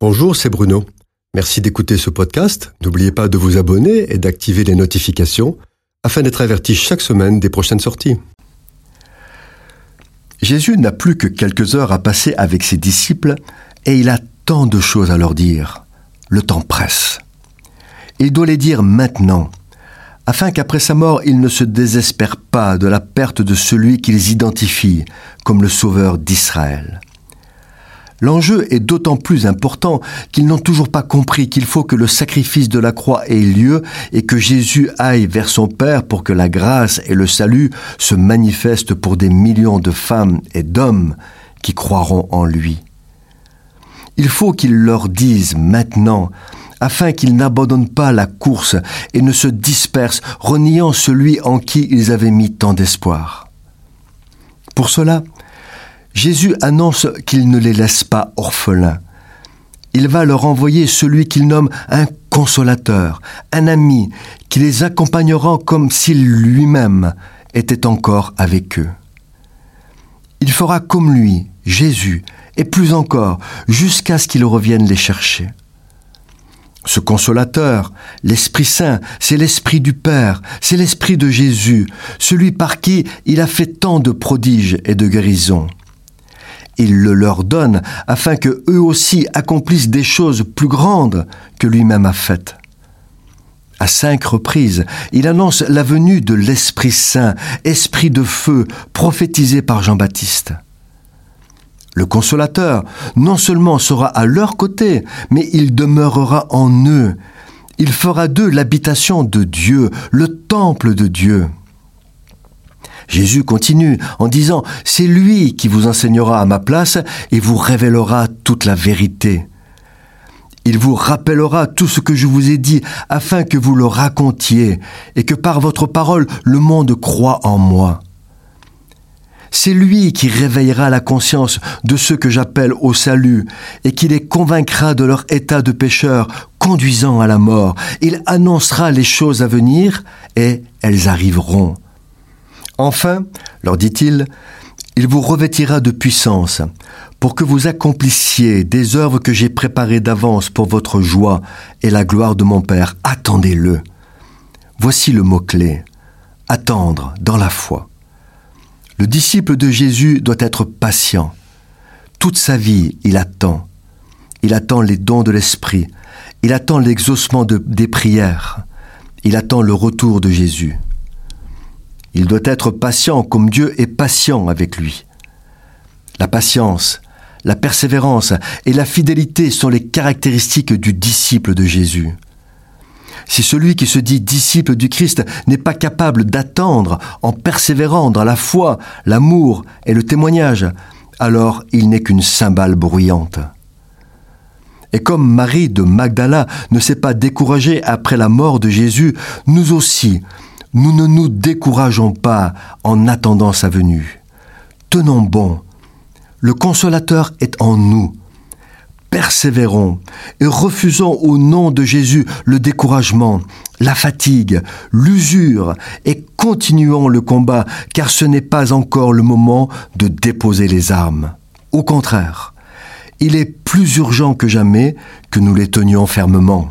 Bonjour, c'est Bruno. Merci d'écouter ce podcast. N'oubliez pas de vous abonner et d'activer les notifications afin d'être averti chaque semaine des prochaines sorties. Jésus n'a plus que quelques heures à passer avec ses disciples et il a tant de choses à leur dire. Le temps presse. Il doit les dire maintenant, afin qu'après sa mort, ils ne se désespèrent pas de la perte de celui qu'ils identifient comme le Sauveur d'Israël. L'enjeu est d'autant plus important qu'ils n'ont toujours pas compris qu'il faut que le sacrifice de la croix ait lieu et que Jésus aille vers son Père pour que la grâce et le salut se manifestent pour des millions de femmes et d'hommes qui croiront en lui. Il faut qu'il leur dise maintenant, afin qu'ils n'abandonnent pas la course et ne se dispersent, reniant celui en qui ils avaient mis tant d'espoir. Pour cela, Jésus annonce qu'il ne les laisse pas orphelins. Il va leur envoyer celui qu'il nomme un consolateur, un ami, qui les accompagnera comme s'il lui-même était encore avec eux. Il fera comme lui, Jésus, et plus encore, jusqu'à ce qu'il revienne les chercher. Ce consolateur, l'Esprit Saint, c'est l'Esprit du Père, c'est l'Esprit de Jésus, celui par qui il a fait tant de prodiges et de guérisons il le leur donne afin que eux aussi accomplissent des choses plus grandes que lui-même a faites. À cinq reprises, il annonce la venue de l'Esprit Saint, Esprit de feu, prophétisé par Jean-Baptiste. Le consolateur non seulement sera à leur côté, mais il demeurera en eux. Il fera d'eux l'habitation de Dieu, le temple de Dieu. Jésus continue en disant, C'est lui qui vous enseignera à ma place et vous révélera toute la vérité. Il vous rappellera tout ce que je vous ai dit afin que vous le racontiez et que par votre parole le monde croit en moi. C'est lui qui réveillera la conscience de ceux que j'appelle au salut et qui les convaincra de leur état de pécheur conduisant à la mort. Il annoncera les choses à venir et elles arriveront. Enfin, leur dit-il, il vous revêtira de puissance, pour que vous accomplissiez des œuvres que j'ai préparées d'avance pour votre joie et la gloire de mon Père. Attendez-le. Voici le mot-clé. Attendre dans la foi. Le disciple de Jésus doit être patient. Toute sa vie, il attend. Il attend les dons de l'Esprit. Il attend l'exaucement des prières. Il attend le retour de Jésus. Il doit être patient comme Dieu est patient avec lui. La patience, la persévérance et la fidélité sont les caractéristiques du disciple de Jésus. Si celui qui se dit disciple du Christ n'est pas capable d'attendre en persévérant dans la foi, l'amour et le témoignage, alors il n'est qu'une cymbale bruyante. Et comme Marie de Magdala ne s'est pas découragée après la mort de Jésus, nous aussi, nous ne nous décourageons pas en attendant sa venue. Tenons bon. Le consolateur est en nous. Persévérons et refusons au nom de Jésus le découragement, la fatigue, l'usure et continuons le combat car ce n'est pas encore le moment de déposer les armes. Au contraire, il est plus urgent que jamais que nous les tenions fermement.